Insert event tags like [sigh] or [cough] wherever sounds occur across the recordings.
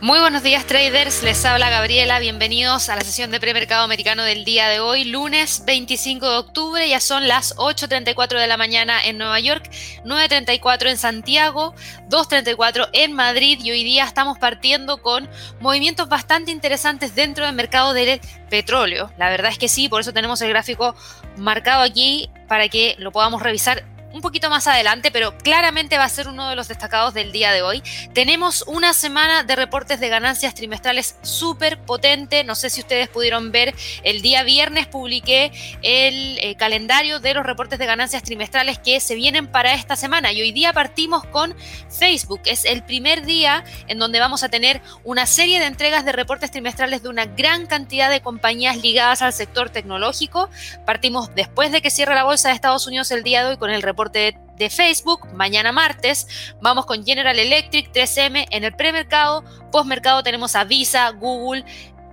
Muy buenos días traders, les habla Gabriela, bienvenidos a la sesión de premercado americano del día de hoy, lunes 25 de octubre, ya son las 8.34 de la mañana en Nueva York, 9.34 en Santiago, 2.34 en Madrid. Y hoy día estamos partiendo con movimientos bastante interesantes dentro del mercado del petróleo. La verdad es que sí, por eso tenemos el gráfico marcado aquí para que lo podamos revisar un poquito más adelante, pero claramente va a ser uno de los destacados del día de hoy. Tenemos una semana de reportes de ganancias trimestrales súper potente. No sé si ustedes pudieron ver, el día viernes publiqué el eh, calendario de los reportes de ganancias trimestrales que se vienen para esta semana. Y hoy día partimos con Facebook. Es el primer día en donde vamos a tener una serie de entregas de reportes trimestrales de una gran cantidad de compañías ligadas al sector tecnológico. Partimos después de que cierre la bolsa de Estados Unidos el día de hoy con el reporte de Facebook. Mañana martes vamos con General Electric, 3M en el premercado. Postmercado tenemos a Visa, Google,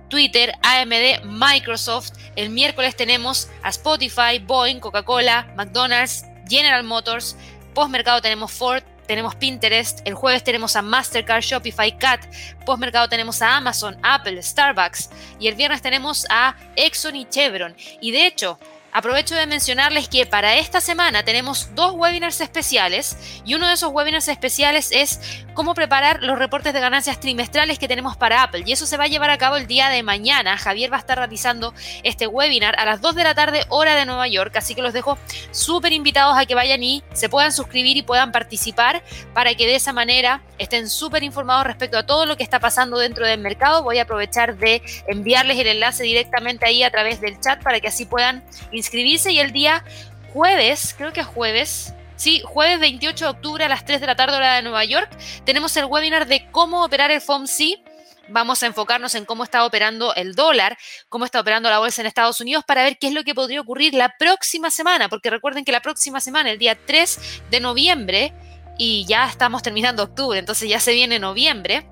Twitter, AMD, Microsoft. El miércoles tenemos a Spotify, Boeing, Coca-Cola, McDonald's, General Motors. Postmercado tenemos Ford, tenemos Pinterest, el jueves tenemos a Mastercard, Shopify, Cat, postmercado tenemos a Amazon, Apple, Starbucks y el viernes tenemos a Exxon y Chevron. Y de hecho, Aprovecho de mencionarles que para esta semana tenemos dos webinars especiales y uno de esos webinars especiales es cómo preparar los reportes de ganancias trimestrales que tenemos para Apple y eso se va a llevar a cabo el día de mañana. Javier va a estar realizando este webinar a las 2 de la tarde hora de Nueva York, así que los dejo súper invitados a que vayan y se puedan suscribir y puedan participar para que de esa manera estén súper informados respecto a todo lo que está pasando dentro del mercado. Voy a aprovechar de enviarles el enlace directamente ahí a través del chat para que así puedan y el día jueves, creo que es jueves, Sí, jueves 28 de octubre a las 3 de la tarde hora de Nueva York, tenemos el webinar de cómo operar el FOMC. Vamos a enfocarnos en cómo está operando el dólar, cómo está operando la bolsa en Estados Unidos para ver qué es lo que podría ocurrir la próxima semana, porque recuerden que la próxima semana, el día 3 de noviembre, y ya estamos terminando octubre, entonces ya se viene noviembre,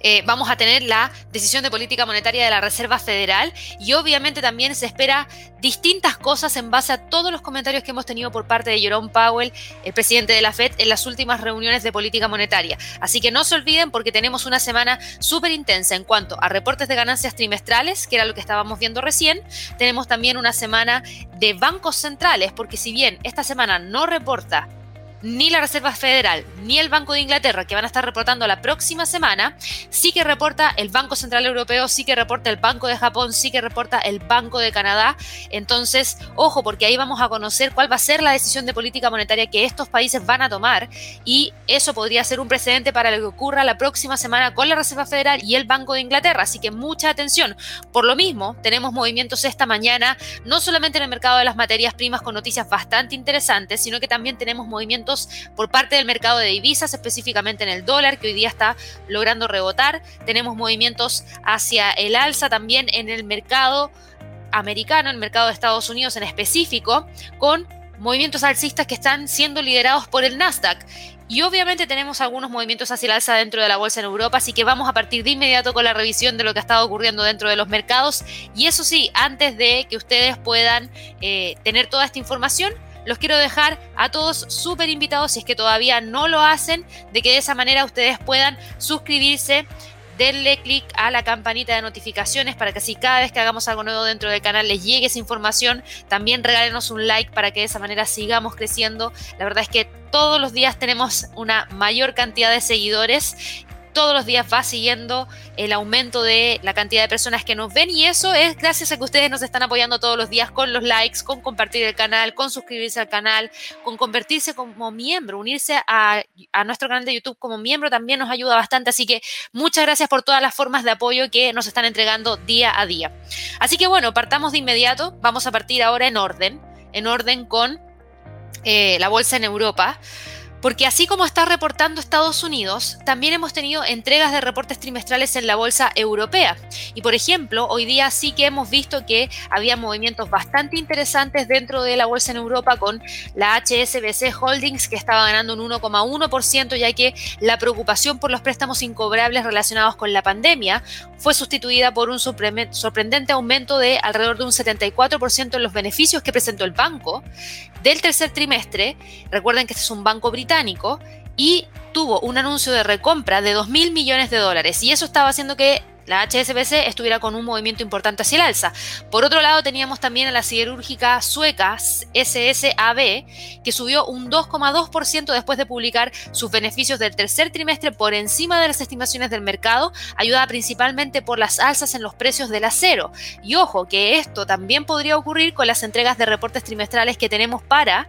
eh, vamos a tener la decisión de política monetaria de la Reserva Federal y obviamente también se espera distintas cosas en base a todos los comentarios que hemos tenido por parte de Jerome Powell, el presidente de la Fed, en las últimas reuniones de política monetaria. Así que no se olviden porque tenemos una semana súper intensa en cuanto a reportes de ganancias trimestrales, que era lo que estábamos viendo recién. Tenemos también una semana de bancos centrales, porque si bien esta semana no reporta ni la Reserva Federal ni el Banco de Inglaterra, que van a estar reportando la próxima semana, sí que reporta el Banco Central Europeo, sí que reporta el Banco de Japón, sí que reporta el Banco de Canadá. Entonces, ojo, porque ahí vamos a conocer cuál va a ser la decisión de política monetaria que estos países van a tomar y eso podría ser un precedente para lo que ocurra la próxima semana con la Reserva Federal y el Banco de Inglaterra. Así que mucha atención. Por lo mismo, tenemos movimientos esta mañana, no solamente en el mercado de las materias primas con noticias bastante interesantes, sino que también tenemos movimientos por parte del mercado de divisas, específicamente en el dólar, que hoy día está logrando rebotar. Tenemos movimientos hacia el alza también en el mercado americano, el mercado de Estados Unidos en específico, con movimientos alcistas que están siendo liderados por el Nasdaq. Y obviamente tenemos algunos movimientos hacia el alza dentro de la bolsa en Europa, así que vamos a partir de inmediato con la revisión de lo que ha estado ocurriendo dentro de los mercados. Y eso sí, antes de que ustedes puedan eh, tener toda esta información, los quiero dejar a todos súper invitados, si es que todavía no lo hacen, de que de esa manera ustedes puedan suscribirse denle clic a la campanita de notificaciones para que así cada vez que hagamos algo nuevo dentro del canal les llegue esa información. También regálenos un like para que de esa manera sigamos creciendo. La verdad es que todos los días tenemos una mayor cantidad de seguidores todos los días va siguiendo el aumento de la cantidad de personas que nos ven y eso es gracias a que ustedes nos están apoyando todos los días con los likes, con compartir el canal, con suscribirse al canal, con convertirse como miembro, unirse a, nuestro canal de YouTube como miembro también nos ayuda bastante, así que muchas gracias por todas las formas de apoyo que nos están entregando día a día. Así que bueno, partamos de inmediato, vamos a partir ahora en orden, en orden con eh, la bolsa en Europa. Porque así como está reportando Estados Unidos, también hemos tenido entregas de reportes trimestrales en la bolsa europea. Y por ejemplo, hoy día sí que hemos visto que había movimientos bastante interesantes dentro de la bolsa en Europa con la HSBC Holdings que estaba ganando un 1,1% ya que la preocupación por los préstamos incobrables relacionados con la pandemia fue sustituida por un sorprendente aumento de alrededor de un 74% en los beneficios que presentó el banco del tercer trimestre. Recuerden que este es un banco británico y tuvo un anuncio de recompra de 2 mil millones de dólares y eso estaba haciendo que la HSBC estuviera con un movimiento importante hacia el alza. Por otro lado, teníamos también a la siderúrgica sueca SSAB, que subió un 2,2% después de publicar sus beneficios del tercer trimestre por encima de las estimaciones del mercado, ayudada principalmente por las alzas en los precios del acero. Y ojo, que esto también podría ocurrir con las entregas de reportes trimestrales que tenemos para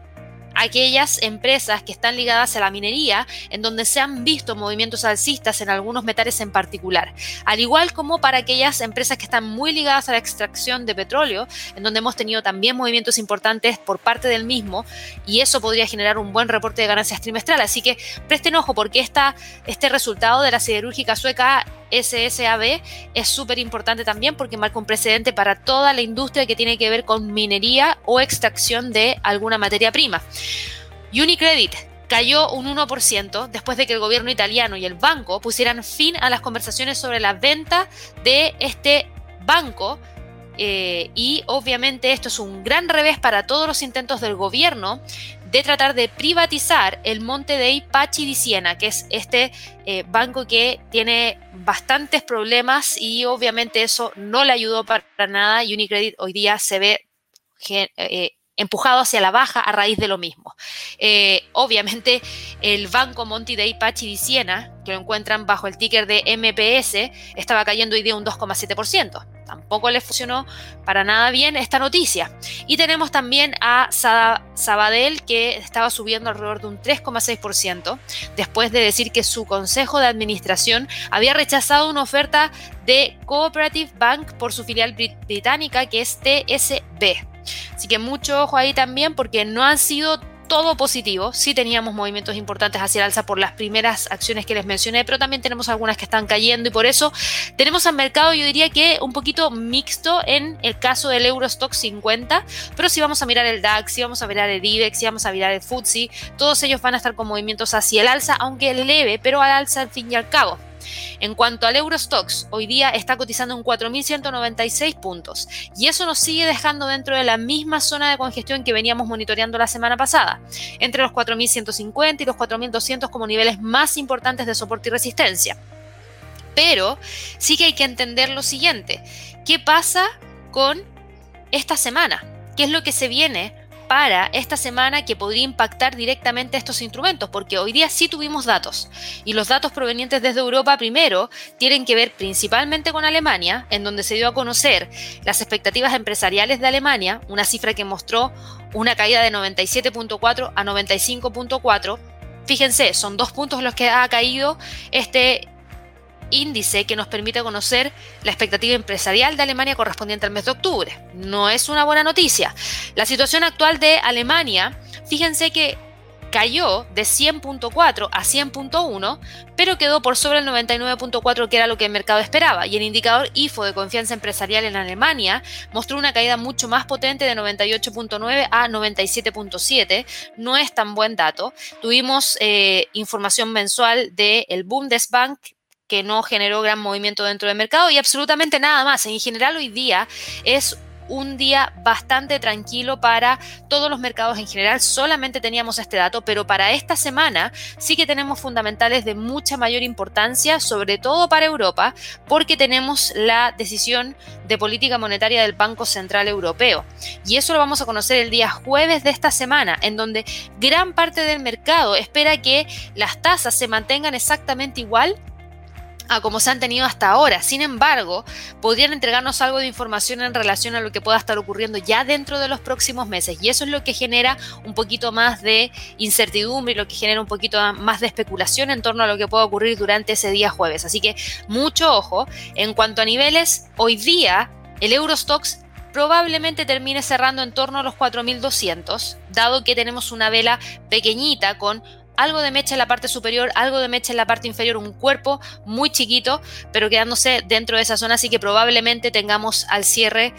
aquellas empresas que están ligadas a la minería, en donde se han visto movimientos alcistas en algunos metales en particular, al igual como para aquellas empresas que están muy ligadas a la extracción de petróleo, en donde hemos tenido también movimientos importantes por parte del mismo, y eso podría generar un buen reporte de ganancias trimestrales. Así que presten ojo porque este resultado de la siderúrgica sueca SSAB es súper importante también porque marca un precedente para toda la industria que tiene que ver con minería o extracción de alguna materia prima. Unicredit cayó un 1% después de que el gobierno italiano y el banco pusieran fin a las conversaciones sobre la venta de este banco eh, y obviamente esto es un gran revés para todos los intentos del gobierno de tratar de privatizar el Monte Dei Pachi di Siena, que es este eh, banco que tiene bastantes problemas y obviamente eso no le ayudó para nada Unicredit hoy día se ve eh, empujado hacia la baja a raíz de lo mismo. Eh, obviamente, el banco Monte Dei Pachi di Siena, que lo encuentran bajo el ticker de MPS, estaba cayendo hoy día un 2,7% tampoco le funcionó para nada bien esta noticia. Y tenemos también a Sabadell que estaba subiendo alrededor de un 3,6% después de decir que su consejo de administración había rechazado una oferta de Cooperative Bank por su filial británica que es TSB. Así que mucho ojo ahí también porque no han sido todo positivo. Sí teníamos movimientos importantes hacia el alza por las primeras acciones que les mencioné, pero también tenemos algunas que están cayendo y por eso tenemos al mercado, yo diría que un poquito mixto en el caso del Eurostock 50, pero si vamos a mirar el DAX, si vamos a mirar el IBEX, si vamos a mirar el FTSE, todos ellos van a estar con movimientos hacia el alza, aunque leve, pero al alza al fin y al cabo. En cuanto al Eurostox, hoy día está cotizando en 4.196 puntos y eso nos sigue dejando dentro de la misma zona de congestión que veníamos monitoreando la semana pasada, entre los 4.150 y los 4.200 como niveles más importantes de soporte y resistencia. Pero sí que hay que entender lo siguiente, ¿qué pasa con esta semana? ¿Qué es lo que se viene para esta semana que podría impactar directamente estos instrumentos, porque hoy día sí tuvimos datos y los datos provenientes desde Europa primero tienen que ver principalmente con Alemania, en donde se dio a conocer las expectativas empresariales de Alemania, una cifra que mostró una caída de 97.4 a 95.4. Fíjense, son dos puntos los que ha caído este índice que nos permite conocer la expectativa empresarial de Alemania correspondiente al mes de octubre. No es una buena noticia. La situación actual de Alemania, fíjense que cayó de 100.4 a 100.1, pero quedó por sobre el 99.4 que era lo que el mercado esperaba. Y el indicador IFO de confianza empresarial en Alemania mostró una caída mucho más potente de 98.9 a 97.7. No es tan buen dato. Tuvimos eh, información mensual del Bundesbank que no generó gran movimiento dentro del mercado y absolutamente nada más. En general hoy día es un día bastante tranquilo para todos los mercados en general. Solamente teníamos este dato, pero para esta semana sí que tenemos fundamentales de mucha mayor importancia, sobre todo para Europa, porque tenemos la decisión de política monetaria del Banco Central Europeo. Y eso lo vamos a conocer el día jueves de esta semana, en donde gran parte del mercado espera que las tasas se mantengan exactamente igual a como se han tenido hasta ahora. Sin embargo, podrían entregarnos algo de información en relación a lo que pueda estar ocurriendo ya dentro de los próximos meses. Y eso es lo que genera un poquito más de incertidumbre lo que genera un poquito más de especulación en torno a lo que pueda ocurrir durante ese día jueves. Así que mucho ojo. En cuanto a niveles, hoy día el Eurostox probablemente termine cerrando en torno a los 4.200, dado que tenemos una vela pequeñita con algo de mecha en la parte superior, algo de mecha en la parte inferior, un cuerpo muy chiquito, pero quedándose dentro de esa zona, así que probablemente tengamos al cierre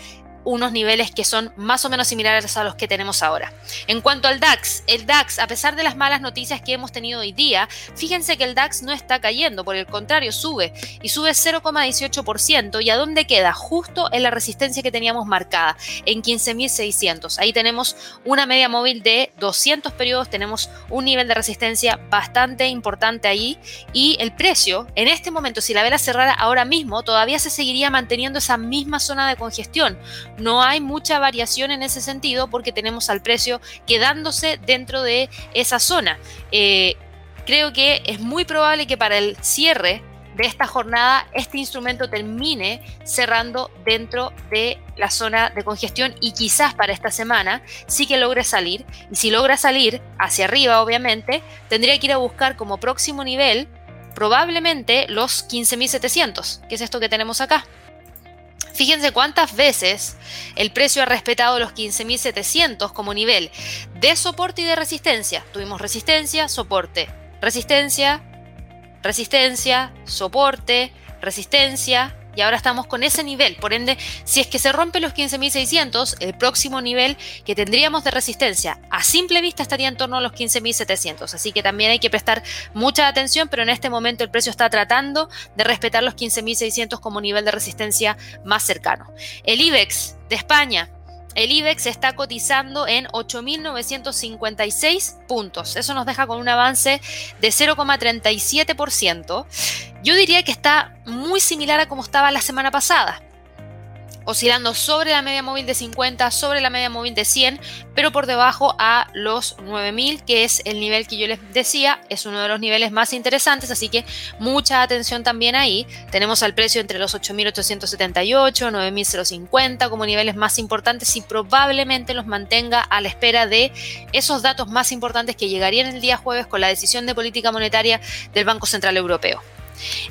unos niveles que son más o menos similares a los que tenemos ahora. En cuanto al DAX, el DAX, a pesar de las malas noticias que hemos tenido hoy día, fíjense que el DAX no está cayendo, por el contrario, sube y sube 0,18%. ¿Y a dónde queda? Justo en la resistencia que teníamos marcada, en 15.600. Ahí tenemos una media móvil de 200 periodos, tenemos un nivel de resistencia bastante importante ahí y el precio, en este momento, si la vela cerrara ahora mismo, todavía se seguiría manteniendo esa misma zona de congestión no hay mucha variación en ese sentido porque tenemos al precio quedándose dentro de esa zona. Eh, creo que es muy probable que para el cierre de esta jornada este instrumento termine cerrando dentro de la zona de congestión y quizás para esta semana sí que logre salir. Y si logra salir hacia arriba, obviamente, tendría que ir a buscar como próximo nivel probablemente los 15.700, que es esto que tenemos acá. Fíjense cuántas veces el precio ha respetado los 15.700 como nivel de soporte y de resistencia. Tuvimos resistencia, soporte, resistencia, resistencia, soporte, resistencia, y ahora estamos con ese nivel. Por ende, si es que se rompe los 15.600, el próximo nivel que tendríamos de resistencia a simple vista estaría en torno a los 15.700. Así que también hay que prestar mucha atención, pero en este momento el precio está tratando de respetar los 15.600 como nivel de resistencia más cercano. El IBEX de España el IBEX está cotizando en 8.956 puntos. Eso nos deja con un avance de 0,37%. Yo diría que está muy similar a como estaba la semana pasada oscilando sobre la media móvil de 50, sobre la media móvil de 100, pero por debajo a los 9000, que es el nivel que yo les decía, es uno de los niveles más interesantes, así que mucha atención también ahí. Tenemos al precio entre los 8878, 9050 como niveles más importantes y probablemente los mantenga a la espera de esos datos más importantes que llegarían el día jueves con la decisión de política monetaria del Banco Central Europeo.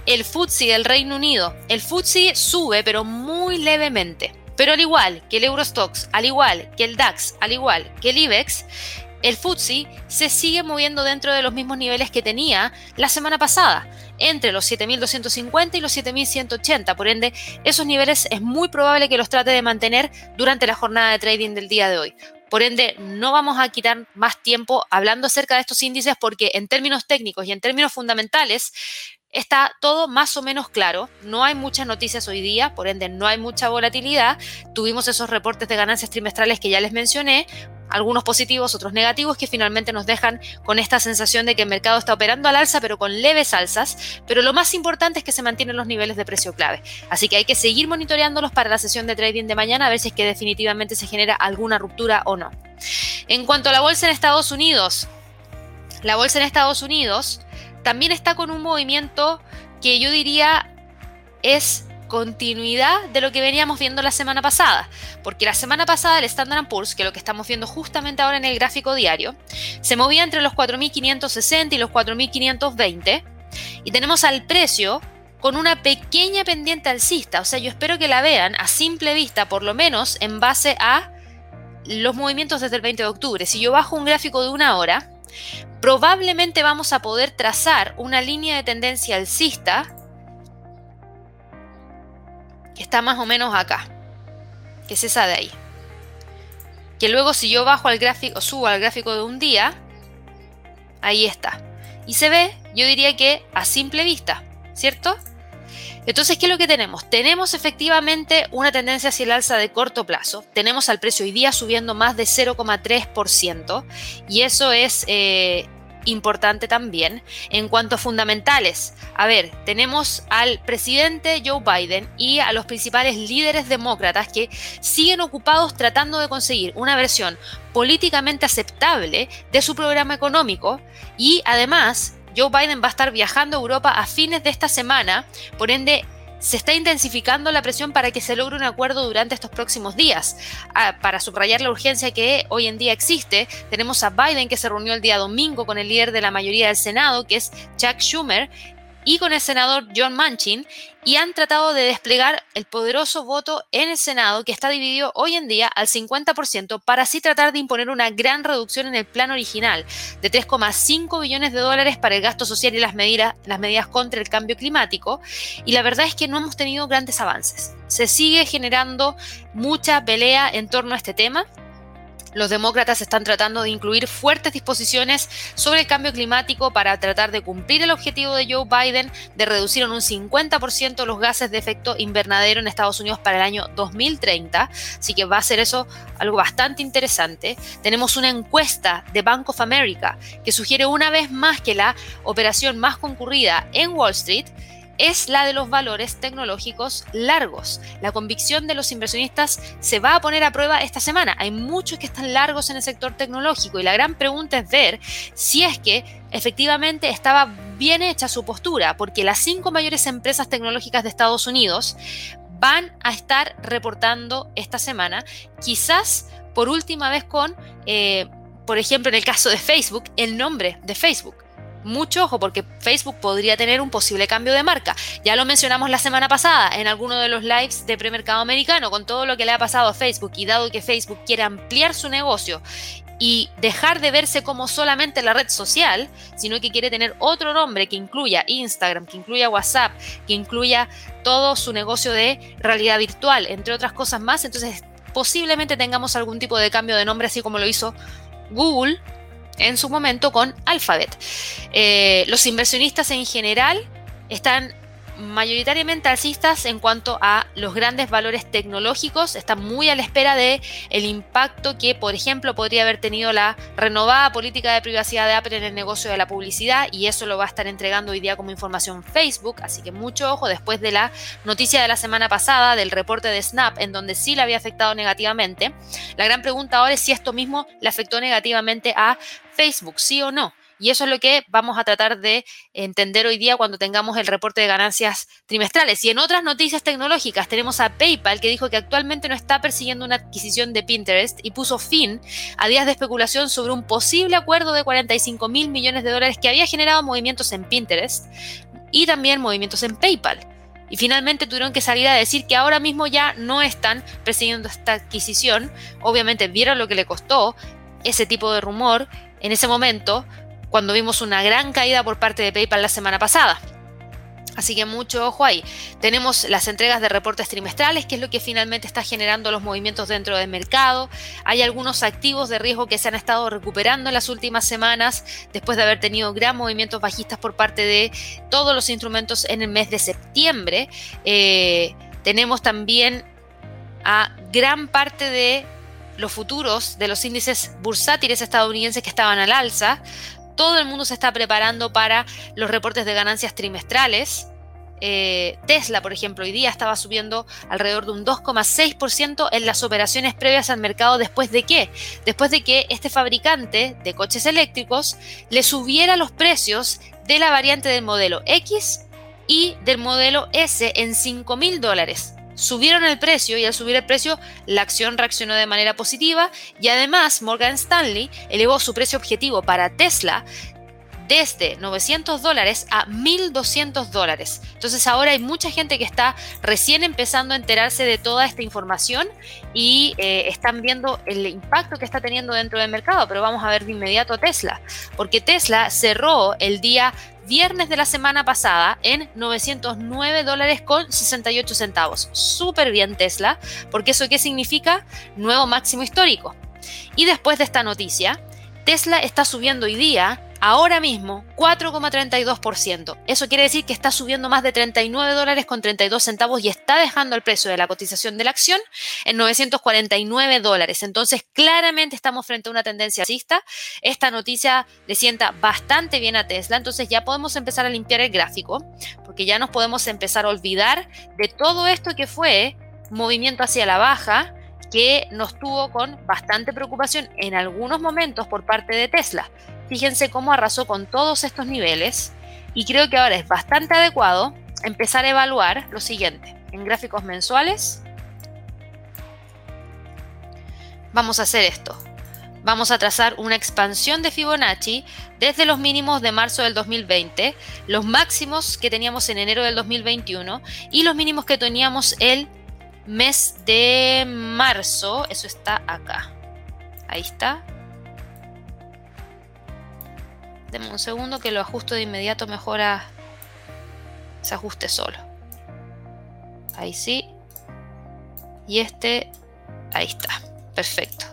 El FTSE del Reino Unido. El FTSE sube, pero muy levemente. Pero al igual que el Eurostox, al igual que el DAX, al igual que el IBEX, el FTSE se sigue moviendo dentro de los mismos niveles que tenía la semana pasada, entre los 7.250 y los 7.180. Por ende, esos niveles es muy probable que los trate de mantener durante la jornada de trading del día de hoy. Por ende, no vamos a quitar más tiempo hablando acerca de estos índices porque en términos técnicos y en términos fundamentales, está todo más o menos claro. No hay muchas noticias hoy día, por ende no hay mucha volatilidad. Tuvimos esos reportes de ganancias trimestrales que ya les mencioné, algunos positivos, otros negativos, que finalmente nos dejan con esta sensación de que el mercado está operando al alza, pero con leves alzas. Pero lo más importante es que se mantienen los niveles de precio clave. Así que hay que seguir monitoreándolos para la sesión de trading de mañana, a ver si es que definitivamente se genera alguna ruptura o no. En cuanto a la bolsa en Estados Unidos, la bolsa en Estados Unidos también está con un movimiento que yo diría es continuidad de lo que veníamos viendo la semana pasada, porque la semana pasada el Standard Poor's, que es lo que estamos viendo justamente ahora en el gráfico diario, se movía entre los 4.560 y los 4.520 y tenemos al precio con una pequeña pendiente alcista, o sea, yo espero que la vean a simple vista, por lo menos en base a los movimientos desde el 20 de octubre. Si yo bajo un gráfico de una hora, probablemente vamos a poder trazar una línea de tendencia alcista que está más o menos acá, que es esa de ahí. Que luego si yo bajo al gráfico, subo al gráfico de un día, ahí está. Y se ve, yo diría que a simple vista, ¿cierto? Entonces, ¿qué es lo que tenemos? Tenemos efectivamente una tendencia hacia el alza de corto plazo. Tenemos al precio hoy día subiendo más de 0,3% y eso es eh, importante también. En cuanto a fundamentales, a ver, tenemos al presidente Joe Biden y a los principales líderes demócratas que siguen ocupados tratando de conseguir una versión políticamente aceptable de su programa económico y además Joe Biden va a estar viajando a Europa a fines de esta semana, por ende se está intensificando la presión para que se logre un acuerdo durante estos próximos días. Ah, para subrayar la urgencia que hoy en día existe, tenemos a Biden que se reunió el día domingo con el líder de la mayoría del Senado, que es Chuck Schumer, y con el senador John Manchin y han tratado de desplegar el poderoso voto en el Senado que está dividido hoy en día al 50% para así tratar de imponer una gran reducción en el plan original de 3,5 billones de dólares para el gasto social y las medidas, las medidas contra el cambio climático. Y la verdad es que no hemos tenido grandes avances. Se sigue generando mucha pelea en torno a este tema. Los demócratas están tratando de incluir fuertes disposiciones sobre el cambio climático para tratar de cumplir el objetivo de Joe Biden de reducir en un 50% los gases de efecto invernadero en Estados Unidos para el año 2030. Así que va a ser eso algo bastante interesante. Tenemos una encuesta de Bank of America que sugiere una vez más que la operación más concurrida en Wall Street es la de los valores tecnológicos largos. La convicción de los inversionistas se va a poner a prueba esta semana. Hay muchos que están largos en el sector tecnológico y la gran pregunta es ver si es que efectivamente estaba bien hecha su postura, porque las cinco mayores empresas tecnológicas de Estados Unidos van a estar reportando esta semana, quizás por última vez con, eh, por ejemplo, en el caso de Facebook, el nombre de Facebook mucho ojo porque Facebook podría tener un posible cambio de marca. Ya lo mencionamos la semana pasada en alguno de los lives de premercado americano con todo lo que le ha pasado a Facebook y dado que Facebook quiere ampliar su negocio y dejar de verse como solamente la red social, sino que quiere tener otro nombre que incluya Instagram, que incluya WhatsApp, que incluya todo su negocio de realidad virtual, entre otras cosas más. Entonces posiblemente tengamos algún tipo de cambio de nombre así como lo hizo Google en su momento con Alphabet. Eh, los inversionistas en general están mayoritariamente alcistas en cuanto a los grandes valores tecnológicos, están muy a la espera de el impacto que, por ejemplo, podría haber tenido la renovada política de privacidad de Apple en el negocio de la publicidad y eso lo va a estar entregando hoy día como información Facebook, así que mucho ojo después de la noticia de la semana pasada del reporte de Snap en donde sí le había afectado negativamente. La gran pregunta ahora es si esto mismo le afectó negativamente a Facebook, sí o no. Y eso es lo que vamos a tratar de entender hoy día cuando tengamos el reporte de ganancias trimestrales. Y en otras noticias tecnológicas tenemos a PayPal que dijo que actualmente no está persiguiendo una adquisición de Pinterest y puso fin a días de especulación sobre un posible acuerdo de 45 mil millones de dólares que había generado movimientos en Pinterest y también movimientos en PayPal. Y finalmente tuvieron que salir a decir que ahora mismo ya no están persiguiendo esta adquisición. Obviamente vieron lo que le costó ese tipo de rumor en ese momento, cuando vimos una gran caída por parte de PayPal la semana pasada. Así que mucho ojo ahí. Tenemos las entregas de reportes trimestrales, que es lo que finalmente está generando los movimientos dentro del mercado. Hay algunos activos de riesgo que se han estado recuperando en las últimas semanas, después de haber tenido gran movimientos bajistas por parte de todos los instrumentos en el mes de septiembre. Eh, tenemos también a gran parte de los futuros de los índices bursátiles estadounidenses que estaban al alza, todo el mundo se está preparando para los reportes de ganancias trimestrales. Eh, Tesla, por ejemplo, hoy día estaba subiendo alrededor de un 2,6% en las operaciones previas al mercado después de qué? Después de que este fabricante de coches eléctricos le subiera los precios de la variante del modelo X y del modelo S en 5 mil dólares subieron el precio y al subir el precio la acción reaccionó de manera positiva y además Morgan Stanley elevó su precio objetivo para Tesla desde 900 dólares a 1.200 dólares. Entonces ahora hay mucha gente que está recién empezando a enterarse de toda esta información y eh, están viendo el impacto que está teniendo dentro del mercado, pero vamos a ver de inmediato a Tesla, porque Tesla cerró el día viernes de la semana pasada en 909 dólares con 68 centavos. Súper bien Tesla, porque eso qué significa? Nuevo máximo histórico. Y después de esta noticia, Tesla está subiendo hoy día ahora mismo 4,32%. Eso quiere decir que está subiendo más de 39 dólares con 32 centavos y está dejando el precio de la cotización de la acción en 949 dólares. Entonces, claramente estamos frente a una tendencia alcista. Esta noticia le sienta bastante bien a Tesla. Entonces, ya podemos empezar a limpiar el gráfico porque ya nos podemos empezar a olvidar de todo esto que fue movimiento hacia la baja que nos tuvo con bastante preocupación en algunos momentos por parte de Tesla. Fíjense cómo arrasó con todos estos niveles y creo que ahora es bastante adecuado empezar a evaluar lo siguiente. En gráficos mensuales vamos a hacer esto. vamos a trazar una expansión de Fibonacci desde los mínimos de marzo del 2020, los máximos que teníamos en enero del 2021 y los mínimos que teníamos el mes de marzo. Eso está acá. Ahí está. Deme un segundo que lo ajusto de inmediato mejora se ajuste solo. Ahí sí. Y este, ahí está. Perfecto.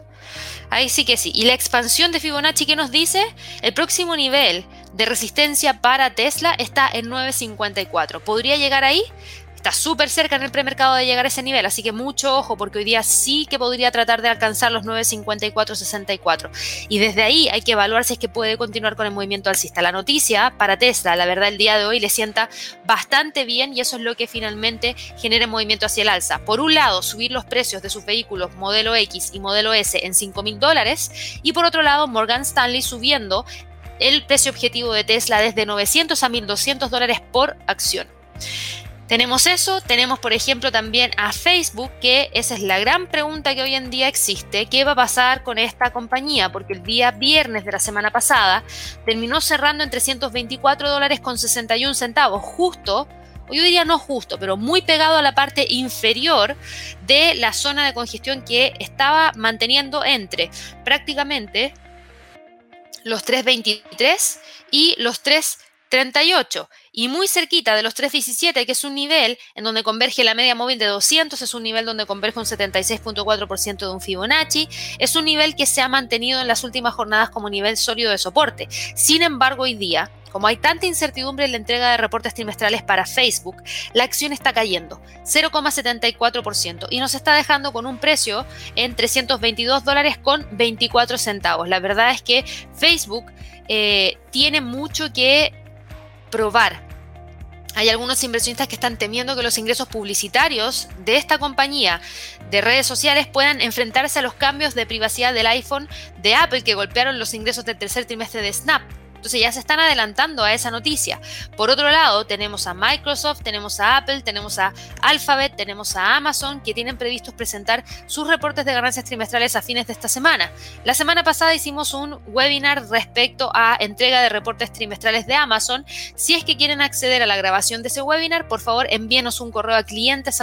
Ahí sí que sí. Y la expansión de Fibonacci, ¿qué nos dice? El próximo nivel de resistencia para Tesla está en 9.54. ¿Podría llegar ahí? Está súper cerca en el premercado de llegar a ese nivel, así que mucho ojo porque hoy día sí que podría tratar de alcanzar los 9.54-64. Y desde ahí hay que evaluar si es que puede continuar con el movimiento alcista. La noticia para Tesla, la verdad, el día de hoy le sienta bastante bien y eso es lo que finalmente genera movimiento hacia el alza. Por un lado, subir los precios de sus vehículos modelo X y modelo S en 5 mil dólares y por otro lado, Morgan Stanley subiendo el precio objetivo de Tesla desde 900 a 1.200 dólares por acción. Tenemos eso, tenemos por ejemplo también a Facebook, que esa es la gran pregunta que hoy en día existe, ¿qué va a pasar con esta compañía? Porque el día viernes de la semana pasada terminó cerrando en 324 dólares con 61 centavos, justo yo diría no justo, pero muy pegado a la parte inferior de la zona de congestión que estaba manteniendo entre prácticamente los 3.23 y los 3.38 y muy cerquita de los 317, que es un nivel en donde converge la media móvil de 200, es un nivel donde converge un 76.4% de un Fibonacci, es un nivel que se ha mantenido en las últimas jornadas como nivel sólido de soporte. Sin embargo, hoy día, como hay tanta incertidumbre en la entrega de reportes trimestrales para Facebook, la acción está cayendo 0,74% y nos está dejando con un precio en 322 dólares con 24 centavos. La verdad es que Facebook eh, tiene mucho que probar hay algunos inversionistas que están temiendo que los ingresos publicitarios de esta compañía de redes sociales puedan enfrentarse a los cambios de privacidad del iPhone de Apple que golpearon los ingresos del tercer trimestre de Snap. Entonces ya se están adelantando a esa noticia. Por otro lado, tenemos a Microsoft, tenemos a Apple, tenemos a Alphabet, tenemos a Amazon que tienen previstos presentar sus reportes de ganancias trimestrales a fines de esta semana. La semana pasada hicimos un webinar respecto a entrega de reportes trimestrales de Amazon. Si es que quieren acceder a la grabación de ese webinar, por favor envíenos un correo a clientes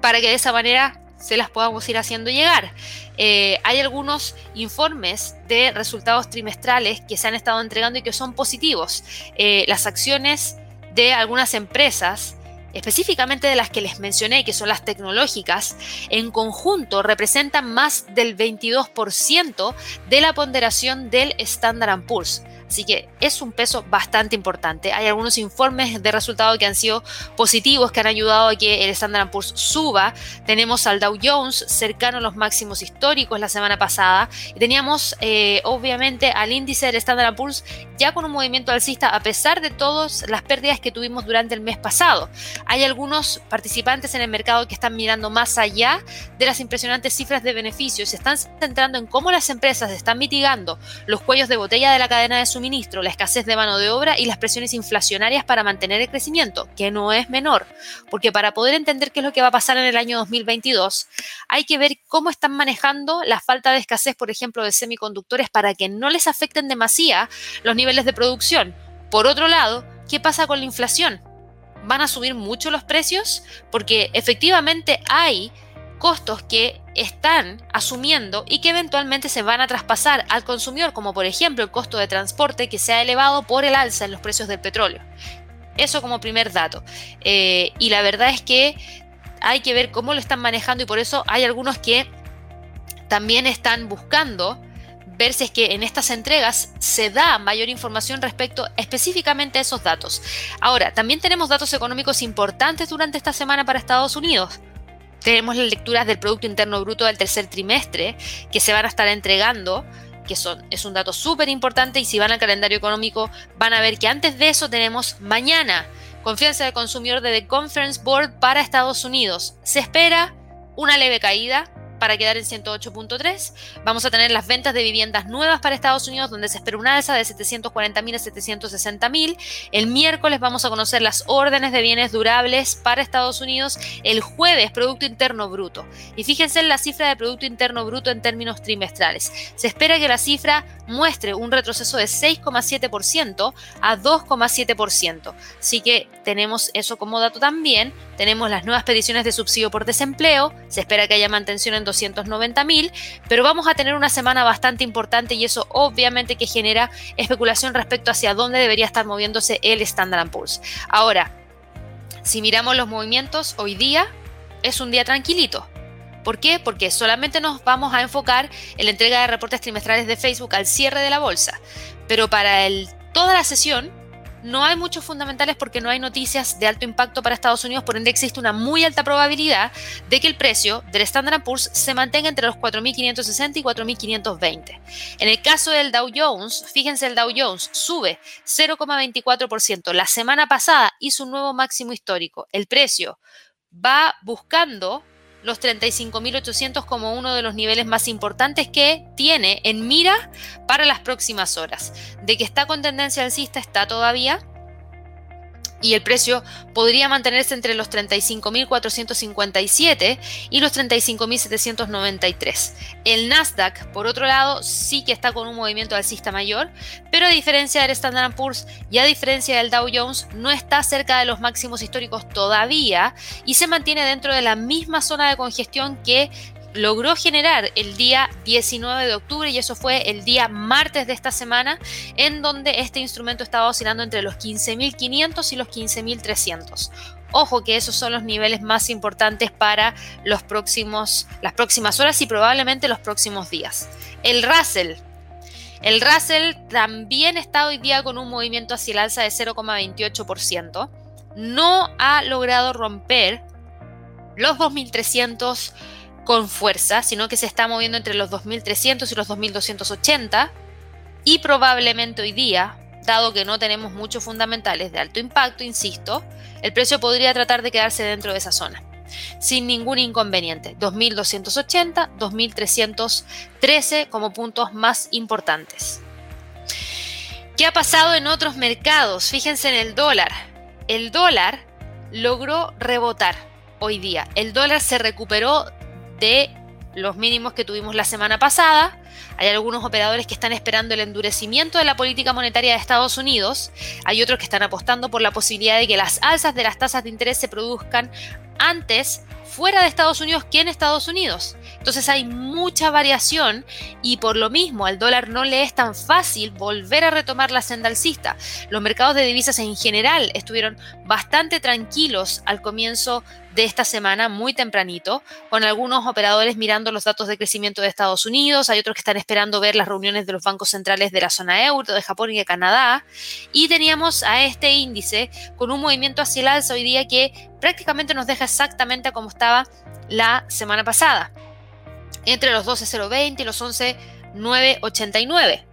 para que de esa manera se las podamos ir haciendo llegar. Eh, hay algunos informes de resultados trimestrales que se han estado entregando y que son positivos. Eh, las acciones de algunas empresas específicamente de las que les mencioné, que son las tecnológicas, en conjunto representan más del 22% de la ponderación del Standard Poor's. Así que es un peso bastante importante. Hay algunos informes de resultados que han sido positivos, que han ayudado a que el Standard Poor's suba. Tenemos al Dow Jones cercano a los máximos históricos la semana pasada. Y teníamos eh, obviamente al índice del Standard Poor's ya con un movimiento alcista a pesar de todas las pérdidas que tuvimos durante el mes pasado. Hay algunos participantes en el mercado que están mirando más allá de las impresionantes cifras de beneficios. Se están centrando en cómo las empresas están mitigando los cuellos de botella de la cadena de suministro, la escasez de mano de obra y las presiones inflacionarias para mantener el crecimiento, que no es menor, porque para poder entender qué es lo que va a pasar en el año 2022, hay que ver cómo están manejando la falta de escasez, por ejemplo, de semiconductores para que no les afecten demasiado los niveles de producción. Por otro lado, ¿qué pasa con la inflación? ¿Van a subir mucho los precios? Porque efectivamente hay costos que están asumiendo y que eventualmente se van a traspasar al consumidor, como por ejemplo el costo de transporte que se ha elevado por el alza en los precios del petróleo. Eso como primer dato. Eh, y la verdad es que hay que ver cómo lo están manejando y por eso hay algunos que también están buscando ver si es que en estas entregas se da mayor información respecto específicamente a esos datos. Ahora, también tenemos datos económicos importantes durante esta semana para Estados Unidos. Tenemos las lecturas del Producto Interno Bruto del tercer trimestre que se van a estar entregando, que son, es un dato súper importante y si van al calendario económico van a ver que antes de eso tenemos mañana confianza del consumidor de The Conference Board para Estados Unidos. Se espera una leve caída, para quedar en 108.3. Vamos a tener las ventas de viviendas nuevas para Estados Unidos, donde se espera una alza de 740.000 a 760.000. El miércoles vamos a conocer las órdenes de bienes durables para Estados Unidos. El jueves, Producto Interno Bruto. Y fíjense en la cifra de Producto Interno Bruto en términos trimestrales. Se espera que la cifra muestre un retroceso de 6,7% a 2,7%. Así que tenemos eso como dato también. Tenemos las nuevas peticiones de subsidio por desempleo. Se espera que haya mantención en 290 mil, pero vamos a tener una semana bastante importante y eso obviamente que genera especulación respecto hacia dónde debería estar moviéndose el Standard Poor's. Ahora, si miramos los movimientos, hoy día es un día tranquilito. ¿Por qué? Porque solamente nos vamos a enfocar en la entrega de reportes trimestrales de Facebook al cierre de la bolsa. Pero para el, toda la sesión no hay muchos fundamentales porque no hay noticias de alto impacto para Estados Unidos, por ende existe una muy alta probabilidad de que el precio del Standard Poor's se mantenga entre los 4.560 y 4.520. En el caso del Dow Jones, fíjense el Dow Jones sube 0,24%. La semana pasada hizo un nuevo máximo histórico. El precio va buscando los 35.800 como uno de los niveles más importantes que tiene en mira para las próximas horas. De que está con tendencia alcista está todavía y el precio podría mantenerse entre los 35.457 y los 35.793. El Nasdaq, por otro lado, sí que está con un movimiento alcista mayor, pero a diferencia del Standard Poor's y a diferencia del Dow Jones, no está cerca de los máximos históricos todavía y se mantiene dentro de la misma zona de congestión que logró generar el día 19 de octubre y eso fue el día martes de esta semana en donde este instrumento estaba oscilando entre los 15.500 y los 15.300. Ojo que esos son los niveles más importantes para los próximos, las próximas horas y probablemente los próximos días. El Russell. El Russell también está hoy día con un movimiento hacia el alza de 0,28%. No ha logrado romper los 2.300 con fuerza, sino que se está moviendo entre los 2.300 y los 2.280 y probablemente hoy día, dado que no tenemos muchos fundamentales de alto impacto, insisto, el precio podría tratar de quedarse dentro de esa zona sin ningún inconveniente. 2.280, 2.313 como puntos más importantes. ¿Qué ha pasado en otros mercados? Fíjense en el dólar. El dólar logró rebotar hoy día. El dólar se recuperó de los mínimos que tuvimos la semana pasada. Hay algunos operadores que están esperando el endurecimiento de la política monetaria de Estados Unidos. Hay otros que están apostando por la posibilidad de que las alzas de las tasas de interés se produzcan antes fuera de Estados Unidos que en Estados Unidos. Entonces hay mucha variación y por lo mismo al dólar no le es tan fácil volver a retomar la senda alcista. Los mercados de divisas en general estuvieron bastante tranquilos al comienzo de esta semana, muy tempranito, con algunos operadores mirando los datos de crecimiento de Estados Unidos, hay otros que están esperando ver las reuniones de los bancos centrales de la zona euro, de Japón y de Canadá, y teníamos a este índice con un movimiento hacia el alza hoy día que prácticamente nos deja exactamente como estaba la semana pasada, entre los 12.020 y los 11.989.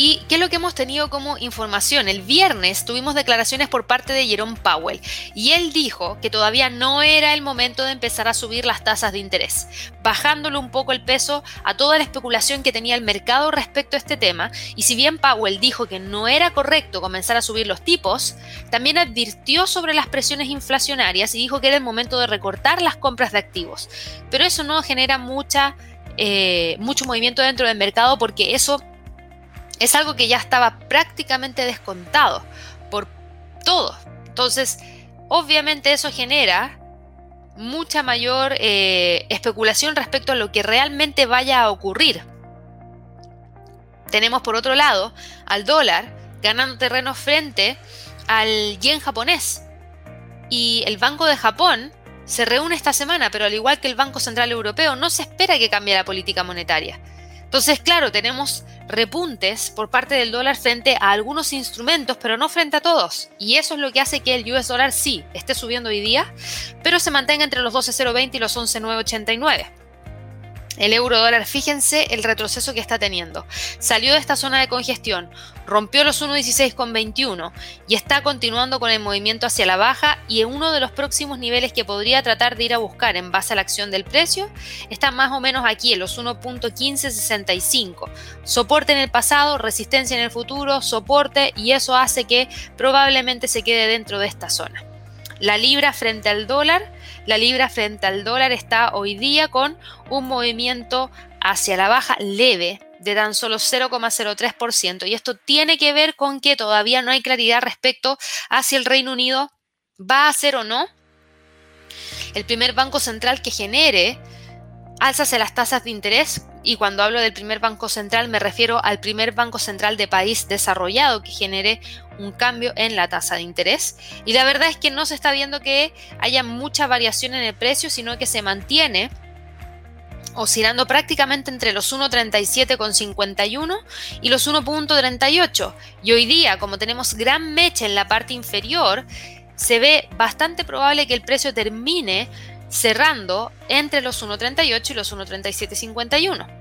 ¿Y qué es lo que hemos tenido como información? El viernes tuvimos declaraciones por parte de Jerome Powell y él dijo que todavía no era el momento de empezar a subir las tasas de interés, bajándole un poco el peso a toda la especulación que tenía el mercado respecto a este tema. Y si bien Powell dijo que no era correcto comenzar a subir los tipos, también advirtió sobre las presiones inflacionarias y dijo que era el momento de recortar las compras de activos. Pero eso no genera mucha, eh, mucho movimiento dentro del mercado porque eso es algo que ya estaba prácticamente descontado por todos. Entonces, obviamente eso genera mucha mayor eh, especulación respecto a lo que realmente vaya a ocurrir. Tenemos por otro lado al dólar ganando terreno frente al yen japonés. Y el Banco de Japón se reúne esta semana, pero al igual que el Banco Central Europeo, no se espera que cambie la política monetaria. Entonces, claro, tenemos repuntes por parte del dólar frente a algunos instrumentos, pero no frente a todos. Y eso es lo que hace que el US dólar sí esté subiendo hoy día, pero se mantenga entre los 12.020 y los 11.989. El euro dólar, fíjense el retroceso que está teniendo. Salió de esta zona de congestión, rompió los 1.16,21 y está continuando con el movimiento hacia la baja y en uno de los próximos niveles que podría tratar de ir a buscar en base a la acción del precio está más o menos aquí en los 1.1565. Soporte en el pasado, resistencia en el futuro, soporte y eso hace que probablemente se quede dentro de esta zona. La libra frente al dólar, la libra frente al dólar está hoy día con un movimiento hacia la baja leve de tan solo 0,03% y esto tiene que ver con que todavía no hay claridad respecto a si el Reino Unido va a ser o no el primer banco central que genere alzas en las tasas de interés y cuando hablo del primer banco central me refiero al primer banco central de país desarrollado que genere un cambio en la tasa de interés. Y la verdad es que no se está viendo que haya mucha variación en el precio, sino que se mantiene oscilando prácticamente entre los 1.37,51 y los 1.38. Y hoy día, como tenemos gran mecha en la parte inferior, se ve bastante probable que el precio termine cerrando entre los 1.38 y los 1.3751.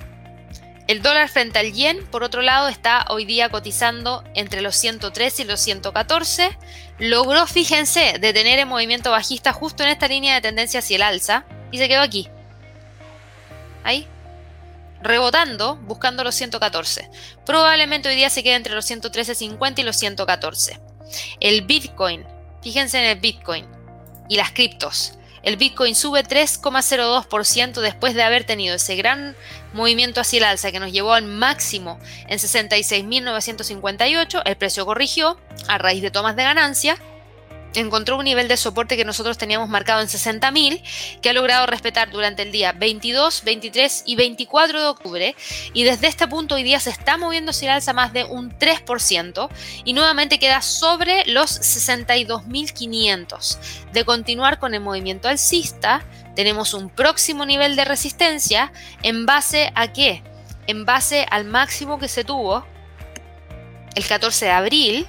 El dólar frente al yen, por otro lado, está hoy día cotizando entre los 103 y los 114. Logró, fíjense, detener el movimiento bajista justo en esta línea de tendencia hacia el alza y se quedó aquí. Ahí. Rebotando, buscando los 114. Probablemente hoy día se quede entre los 113.50 y los 114. El Bitcoin, fíjense en el Bitcoin y las criptos. El Bitcoin sube 3,02% después de haber tenido ese gran movimiento hacia el alza que nos llevó al máximo en 66.958. El precio corrigió a raíz de tomas de ganancia encontró un nivel de soporte que nosotros teníamos marcado en 60.000, que ha logrado respetar durante el día 22, 23 y 24 de octubre, y desde este punto hoy día se está moviendo hacia el alza más de un 3%, y nuevamente queda sobre los 62.500. De continuar con el movimiento alcista, tenemos un próximo nivel de resistencia en base a qué? En base al máximo que se tuvo el 14 de abril,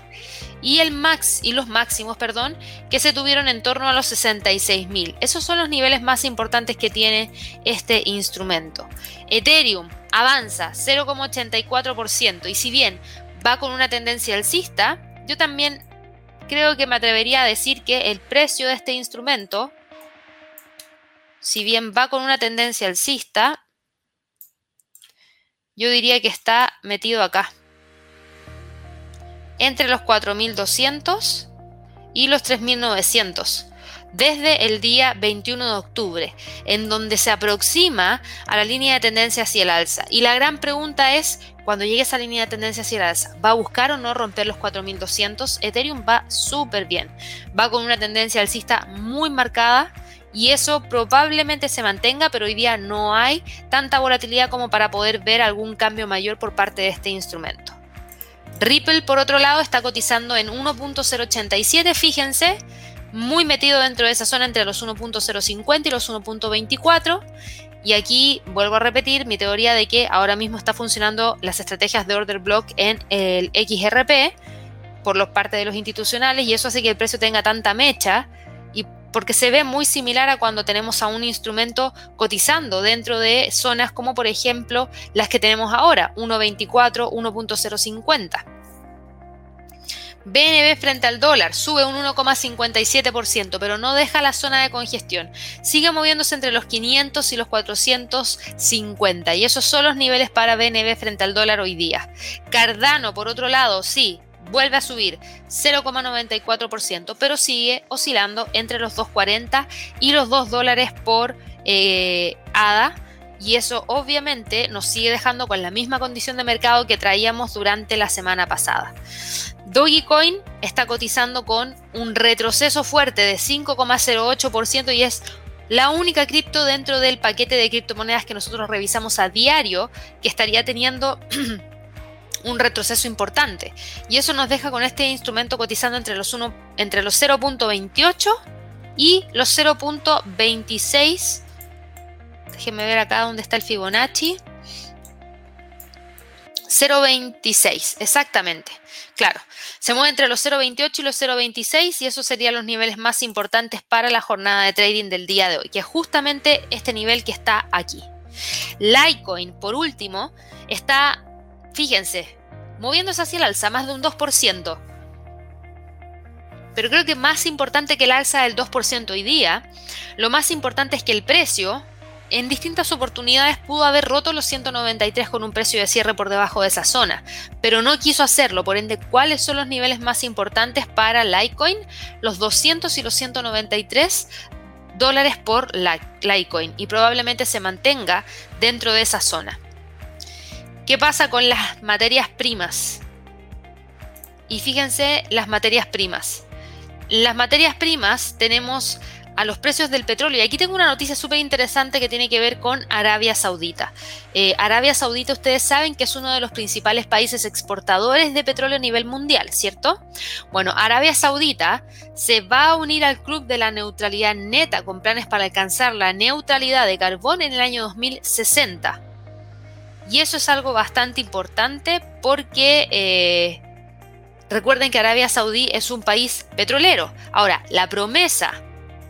y el max y los máximos, perdón, que se tuvieron en torno a los 66.000. Esos son los niveles más importantes que tiene este instrumento. Ethereum avanza 0,84% y si bien va con una tendencia alcista, yo también creo que me atrevería a decir que el precio de este instrumento, si bien va con una tendencia alcista, yo diría que está metido acá entre los 4.200 y los 3.900 desde el día 21 de octubre, en donde se aproxima a la línea de tendencia hacia el alza. Y la gran pregunta es, cuando llegue esa línea de tendencia hacia el alza, ¿va a buscar o no romper los 4200? Ethereum va súper bien, va con una tendencia alcista muy marcada y eso probablemente se mantenga, pero hoy día no hay tanta volatilidad como para poder ver algún cambio mayor por parte de este instrumento. Ripple, por otro lado, está cotizando en 1.087, fíjense, muy metido dentro de esa zona entre los 1.050 y los 1.24. Y aquí vuelvo a repetir mi teoría de que ahora mismo está funcionando las estrategias de order block en el XRP por los parte de los institucionales y eso hace que el precio tenga tanta mecha porque se ve muy similar a cuando tenemos a un instrumento cotizando dentro de zonas como por ejemplo las que tenemos ahora, 1.24, 1.050. BNB frente al dólar sube un 1,57%, pero no deja la zona de congestión. Sigue moviéndose entre los 500 y los 450, y esos son los niveles para BNB frente al dólar hoy día. Cardano, por otro lado, sí, vuelve a subir 0,94%, pero sigue oscilando entre los 2,40 y los 2 dólares por eh, ADA. Y eso obviamente nos sigue dejando con la misma condición de mercado que traíamos durante la semana pasada. Dogecoin está cotizando con un retroceso fuerte de 5,08% y es la única cripto dentro del paquete de criptomonedas que nosotros revisamos a diario que estaría teniendo [clears throat] un retroceso importante. Y eso nos deja con este instrumento cotizando entre los, los 0.28 y los 0.26. Déjenme ver acá dónde está el Fibonacci. 0.26, exactamente. Claro, se mueve entre los 0.28 y los 0.26 y esos serían los niveles más importantes para la jornada de trading del día de hoy, que es justamente este nivel que está aquí. Litecoin, por último, está, fíjense, moviéndose hacia el alza, más de un 2%. Pero creo que más importante que el alza del 2% hoy día, lo más importante es que el precio en distintas oportunidades pudo haber roto los 193 con un precio de cierre por debajo de esa zona, pero no quiso hacerlo. Por ende, ¿cuáles son los niveles más importantes para Litecoin? Los 200 y los 193 dólares por Litecoin y probablemente se mantenga dentro de esa zona. ¿Qué pasa con las materias primas? Y fíjense las materias primas. Las materias primas tenemos a los precios del petróleo. Y aquí tengo una noticia súper interesante que tiene que ver con Arabia Saudita. Eh, Arabia Saudita, ustedes saben que es uno de los principales países exportadores de petróleo a nivel mundial, ¿cierto? Bueno, Arabia Saudita se va a unir al club de la neutralidad neta con planes para alcanzar la neutralidad de carbón en el año 2060. Y eso es algo bastante importante porque... Eh, recuerden que Arabia Saudí es un país petrolero. Ahora, la promesa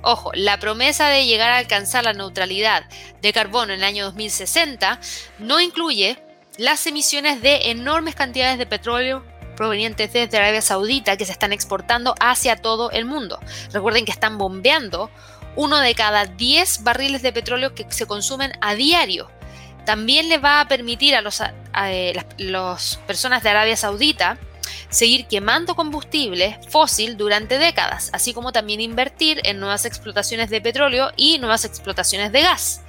Ojo, la promesa de llegar a alcanzar la neutralidad de carbono en el año 2060 no incluye las emisiones de enormes cantidades de petróleo provenientes desde Arabia Saudita que se están exportando hacia todo el mundo. Recuerden que están bombeando uno de cada 10 barriles de petróleo que se consumen a diario. También le va a permitir a, los, las personas de Arabia Saudita seguir quemando combustible fósil durante décadas, así como también invertir en nuevas explotaciones de petróleo y nuevas explotaciones de gas.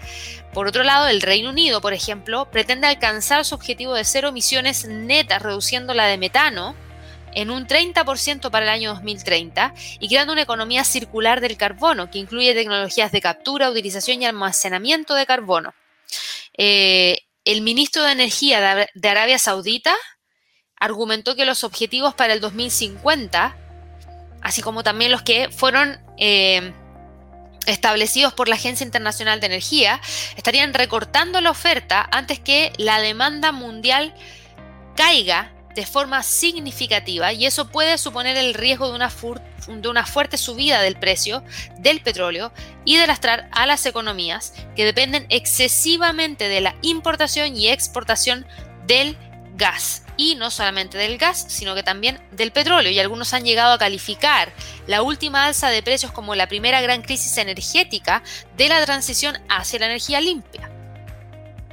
Por otro lado, el Reino Unido, por ejemplo, pretende alcanzar su objetivo de cero emisiones netas, reduciendo la de metano en un 30% para el año 2030 y creando una economía circular del carbono que incluye tecnologías de captura, utilización y almacenamiento de carbono. Eh, el ministro de Energía de Arabia Saudita argumentó que los objetivos para el 2050, así como también los que fueron eh, establecidos por la Agencia Internacional de Energía, estarían recortando la oferta antes que la demanda mundial caiga de forma significativa y eso puede suponer el riesgo de una, una, fuerte subida del precio del petróleo y de lastrar a las economías que dependen excesivamente de la importación y exportación del gas y no solamente del gas, sino que también del petróleo. Y algunos han llegado a calificar la última alza de precios como la primera gran crisis energética de la transición hacia la energía limpia.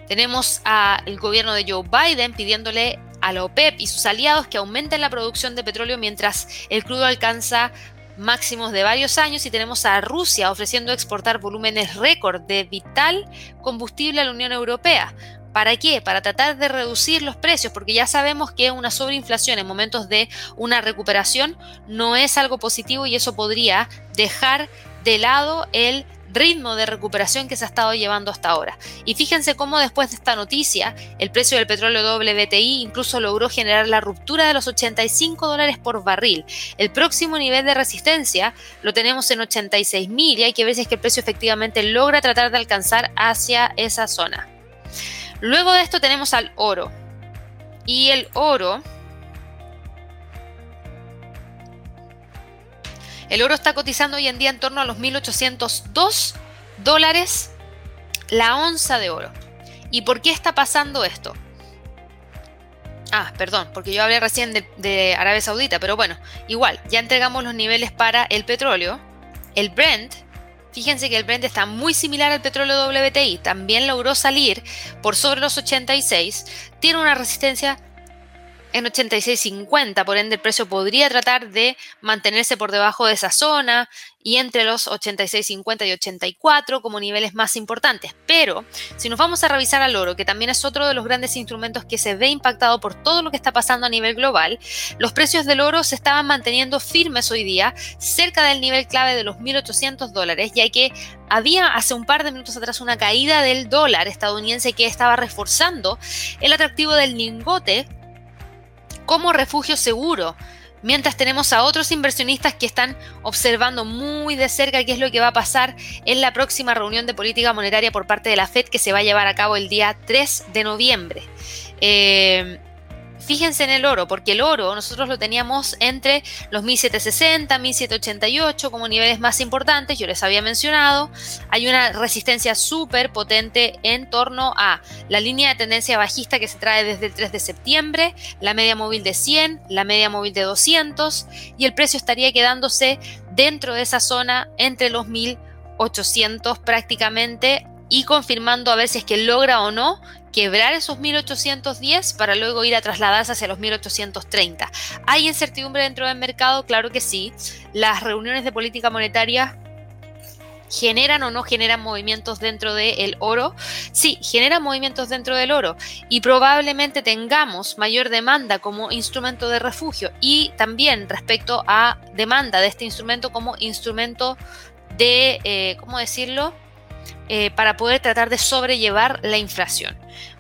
Tenemos al gobierno de Joe Biden pidiéndole a la OPEP y sus aliados que aumenten la producción de petróleo mientras el crudo alcanza máximos de varios años y tenemos a Rusia ofreciendo exportar volúmenes récord de vital combustible a la Unión Europea. ¿Para qué? Para tratar de reducir los precios, porque ya sabemos que una sobreinflación en momentos de una recuperación no es algo positivo y eso podría dejar de lado el ritmo de recuperación que se ha estado llevando hasta ahora. Y fíjense cómo después de esta noticia, el precio del petróleo WTI incluso logró generar la ruptura de los 85 dólares por barril. El próximo nivel de resistencia lo tenemos en 86 mil y hay que ver si es que el precio efectivamente logra tratar de alcanzar hacia esa zona. Luego de esto tenemos al oro. Y el oro... El oro está cotizando hoy en día en torno a los 1.802 dólares la onza de oro. ¿Y por qué está pasando esto? Ah, perdón, porque yo hablé recién de, de, Arabia Saudita, pero bueno, igual, ya entregamos los niveles para el petróleo. El Brent Fíjense que el Brent está muy similar al petróleo WTI, también logró salir por sobre los 86, tiene una resistencia en 86.50, por ende el precio podría tratar de mantenerse por debajo de esa zona y entre los 86.50 y 84 como niveles más importantes. Pero si nos vamos a revisar al oro, que también es otro de los grandes instrumentos que se ve impactado por todo lo que está pasando a nivel global, los precios del oro se estaban manteniendo firmes hoy día cerca del nivel clave de los 1.800 dólares, ya que había hace un par de minutos atrás una caída del dólar estadounidense que estaba reforzando el atractivo del lingote como refugio seguro, mientras tenemos a otros inversionistas que están observando muy de cerca qué es lo que va a pasar en la próxima reunión de política monetaria por parte de la Fed que se va a llevar a cabo el día 3 de noviembre. Eh, fíjense en el oro, porque el oro nosotros lo teníamos entre los 1760, 1788 como niveles más importantes, yo les había mencionado. Hay una resistencia súper potente en torno a la línea de tendencia bajista que se trae desde el 3 de septiembre, la media móvil de 100, la media móvil de 200 y el precio estaría quedándose dentro de esa zona entre los 1800 prácticamente y confirmando a ver si es que logra o no quebrar esos 1810 para luego ir a trasladarse hacia los 1830. ¿Hay incertidumbre dentro del mercado? Claro que sí. Las reuniones de política monetaria generan o no generan movimientos dentro del oro. Sí, generan movimientos dentro del oro y probablemente tengamos mayor demanda como instrumento de refugio y también respecto a demanda de este instrumento como instrumento de, eh, ¿cómo decirlo? Eh, para poder tratar de sobrellevar la inflación.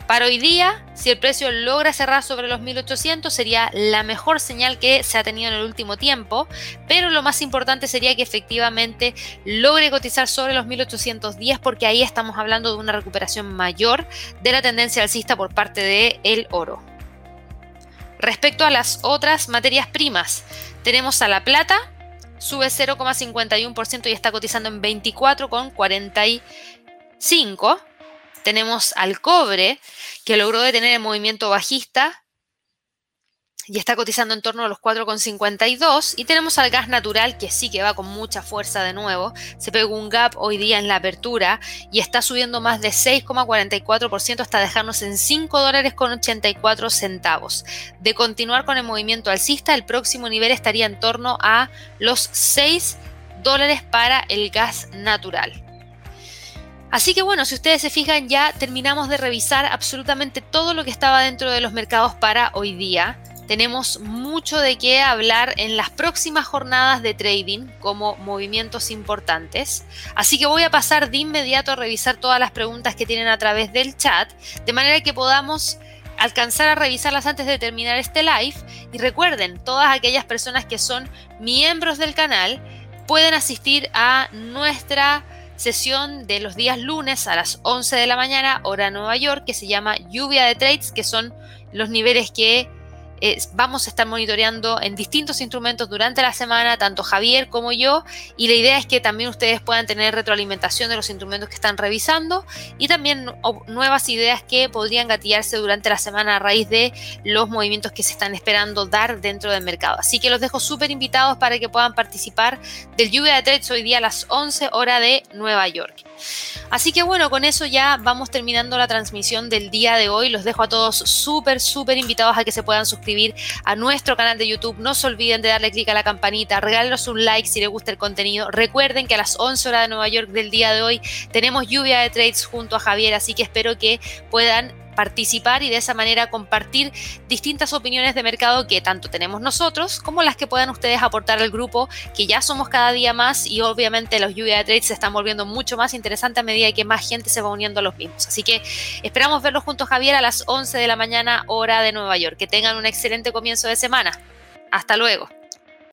Para hoy día, si el precio logra cerrar sobre los 1800, sería la mejor señal que se ha tenido en el último tiempo, pero lo más importante sería que efectivamente logre cotizar sobre los 1810 porque ahí estamos hablando de una recuperación mayor de la tendencia alcista por parte del el oro. Respecto a las otras materias primas, tenemos a la plata, sube 0,51% y está cotizando en 24,45 tenemos al cobre, que logró detener el movimiento bajista y está cotizando en torno a los 4,52. Y tenemos al gas natural, que sí que va con mucha fuerza de nuevo. Se pegó un gap hoy día en la apertura y está subiendo más de 6,44% hasta dejarnos en 5 dólares con 84 centavos. De continuar con el movimiento alcista, el próximo nivel estaría en torno a los 6 dólares para el gas natural. Así que bueno, si ustedes se fijan ya terminamos de revisar absolutamente todo lo que estaba dentro de los mercados para hoy día. Tenemos mucho de qué hablar en las próximas jornadas de trading como movimientos importantes. Así que voy a pasar de inmediato a revisar todas las preguntas que tienen a través del chat, de manera que podamos alcanzar a revisarlas antes de terminar este live. Y recuerden, todas aquellas personas que son miembros del canal pueden asistir a nuestra sesión de los días lunes a las 11 de la mañana, hora Nueva York, que se llama lluvia de trades, que son los niveles que vamos a estar monitoreando en distintos instrumentos durante la semana, tanto Javier como yo, y la idea es que también ustedes puedan tener retroalimentación de los instrumentos que están revisando y también nuevas ideas que podrían gatillarse durante la semana a raíz de los movimientos que se están esperando dar dentro del mercado. Así que los dejo súper invitados para que puedan participar del lluvia de trades hoy día a las 11 hora de Nueva York. Así que bueno, con eso ya vamos terminando la transmisión del día de hoy. Los dejo a todos súper, súper invitados a que se puedan suscribir a nuestro canal de YouTube. No se olviden de darle clic a la campanita, regálenos un like si les gusta el contenido. Recuerden que a las 11 horas de Nueva York del día de hoy tenemos lluvia de trades junto a Javier, así que espero que puedan participar y de esa manera compartir distintas opiniones de mercado que tanto tenemos nosotros como las que puedan ustedes aportar al grupo, que ya somos cada día más y obviamente los lluvia de trades se están volviendo mucho más interesantes a medida que más gente se va uniendo a los mismos. Así que esperamos verlos juntos Javier a las 11 de la mañana hora de Nueva York. Que tengan un excelente comienzo de semana. Hasta luego.